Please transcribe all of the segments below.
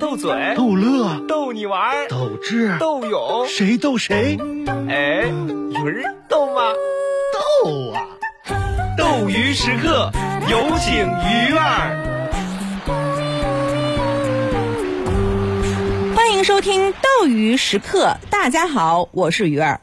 斗嘴、逗乐、逗你玩儿、斗智、斗勇，谁逗谁？哎，有人逗吗？逗啊！斗鱼时刻，有请鱼儿。欢迎收听斗鱼时刻，大家好，我是鱼儿。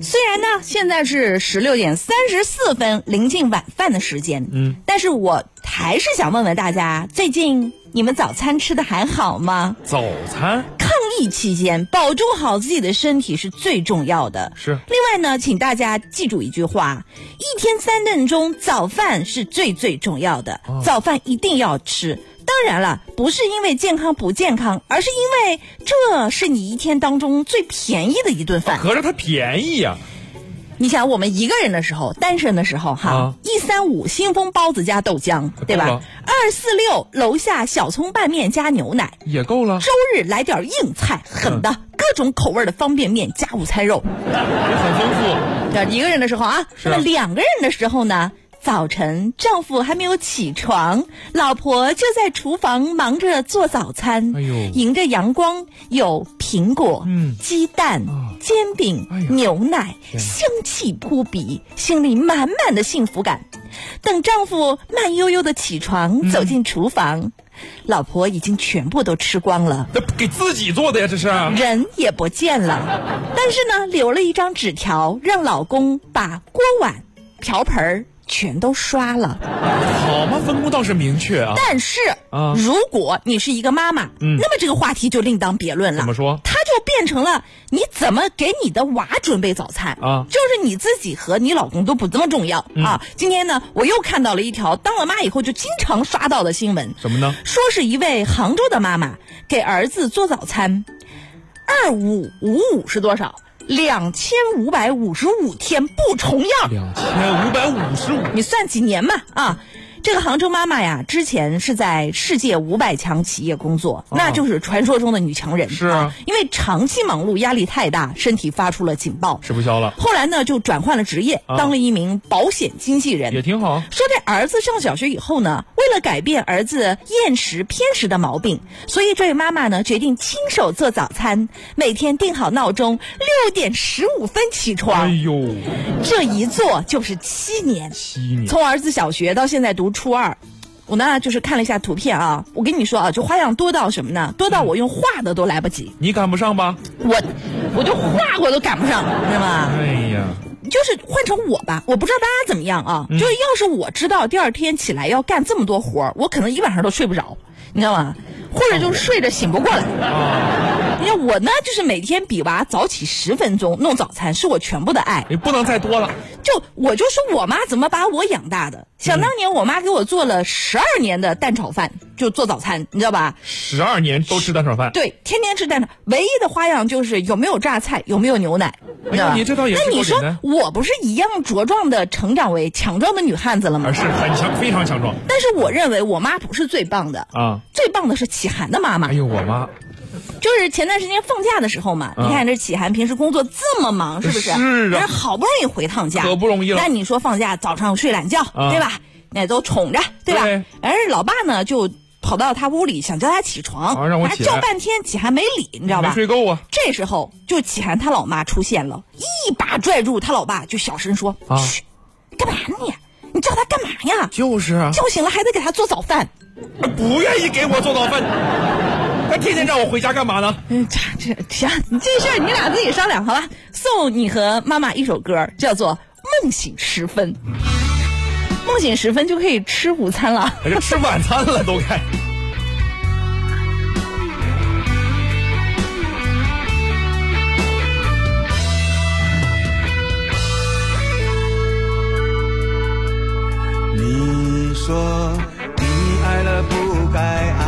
虽然呢，现在是十六点三十四分，临近晚饭的时间，嗯，但是我还是想问问大家，最近你们早餐吃的还好吗？早餐抗疫期间，保重好自己的身体是最重要的。是另外呢，请大家记住一句话：一天三顿中，早饭是最最重要的，哦早饭一定要吃。当然了，不是因为健康不健康，而是因为这是你一天当中最便宜的一顿饭。合着它便宜呀、你想，我们一个人的时候，单身的时候，哈啊，一三五新丰包子加豆浆，对吧？二四六楼下小葱拌面加牛奶，也够了，周日来点硬菜，狠的各种口味的方便面加午餐肉。也很丰富。这一个人的时候啊，那么两个人的时候呢？早晨，丈夫还没有起床，老婆就在厨房忙着做早餐。哎呦迎着阳光，有苹果、嗯鸡蛋、啊煎饼、哎牛奶，香气扑鼻，心里满满的幸福感。等丈夫慢悠悠的起床，嗯走进厨房，老婆已经全部都吃光了。这给自己做的呀，这是。人也不见了，但是呢，留了一张纸条，让老公把锅碗瓢盆儿全都刷了。好嘛，分工倒是明确啊。但是，啊如果你是一个妈妈，嗯那么这个话题就另当别论了。怎么说它就变成了你怎么给你的娃准备早餐啊就是你自己和你老公都不这么重要、啊。今天呢，我又看到了一条当了妈以后就经常刷到的新闻，什么呢？说是一位杭州的妈妈给儿子做早餐，二五五五是多少？两千五百五十五天不重样。两千五百五十五。你算几年嘛？啊，这个杭州妈妈呀，之前是在世界五百强企业工作，那就是传说中的女强人。是啊因为长期忙碌，压力太大，身体发出了警报。吃不消了，后来呢，就转换了职业，啊当了一名保险经纪人。也挺好。说这儿子上小学以后呢，为了改变儿子厌食偏食的毛病，所以这位妈妈呢决定亲手做早餐，每天定好闹钟，六点十五分起床。哎呦，这一做就是七年，七年从儿子小学到现在读初二。我呢，就是看了一下图片啊，我跟你说啊，就花样多到什么呢？多到我用画的都来不及，你赶不上吧？我我就画我都赶不上，知道吗？哎呀，就是换成我吧，我不知道大家怎么样啊。嗯就是要是我知道第二天起来要干这么多活儿，我可能一晚上都睡不着，你知道吗？或者就睡着醒不过来。你看我呢，就是每天比娃早起十分钟弄早餐，是我全部的爱。你不能再多了。就我就说我妈怎么把我养大的。想当年我妈给我做了十二年的蛋炒饭，就做早餐，你知道吧？十二年都吃蛋炒饭，对，天天吃蛋炒，唯一的花样就是有没有榨菜，有没有牛奶。哎呀知道吧你这倒也是那你说我不是一样茁壮的成长为强壮的女汉子了吗而？是很强，非常强壮但是我认为我妈不是最棒的，啊！最棒的是启涵的妈妈哎。呦，我妈 就是前段时间放假的时候嘛，嗯你看这启涵平时工作这么忙，是不是？是啊人好不容易回趟家，可不容易了那你说放假早上睡懒觉，啊对吧？那都宠着，对吧？对而老爸呢就跑到他屋里想叫他起床，啊让我起叫半天，启涵没理，你知道吧？没睡够啊！这时候就启涵他老妈出现了，一把拽住他老爸，就小声说：“啊嘘，干嘛呢你？你叫他干嘛呀？就是啊，叫醒了还得给他做早饭。”不愿意给我做早饭，他天天让我回家干嘛呢？嗯，这这行，你这事儿你俩自己商量好吧。送你和妈妈一首歌，叫做《梦醒时分》。梦醒时分就可以吃午餐了。吃晚餐了都该。你说你爱了不该爱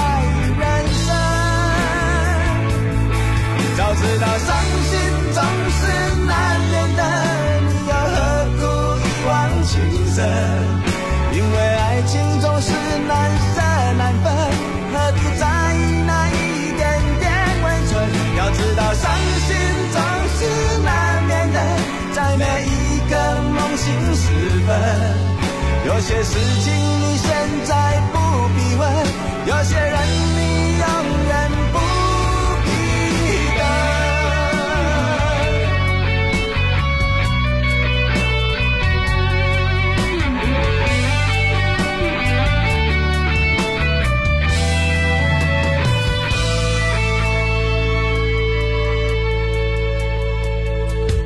事情你现在不必问，有些人你永远不必等。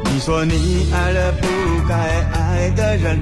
你说你爱了不该爱的人，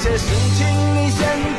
些事情你先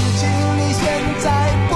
事情，你现在。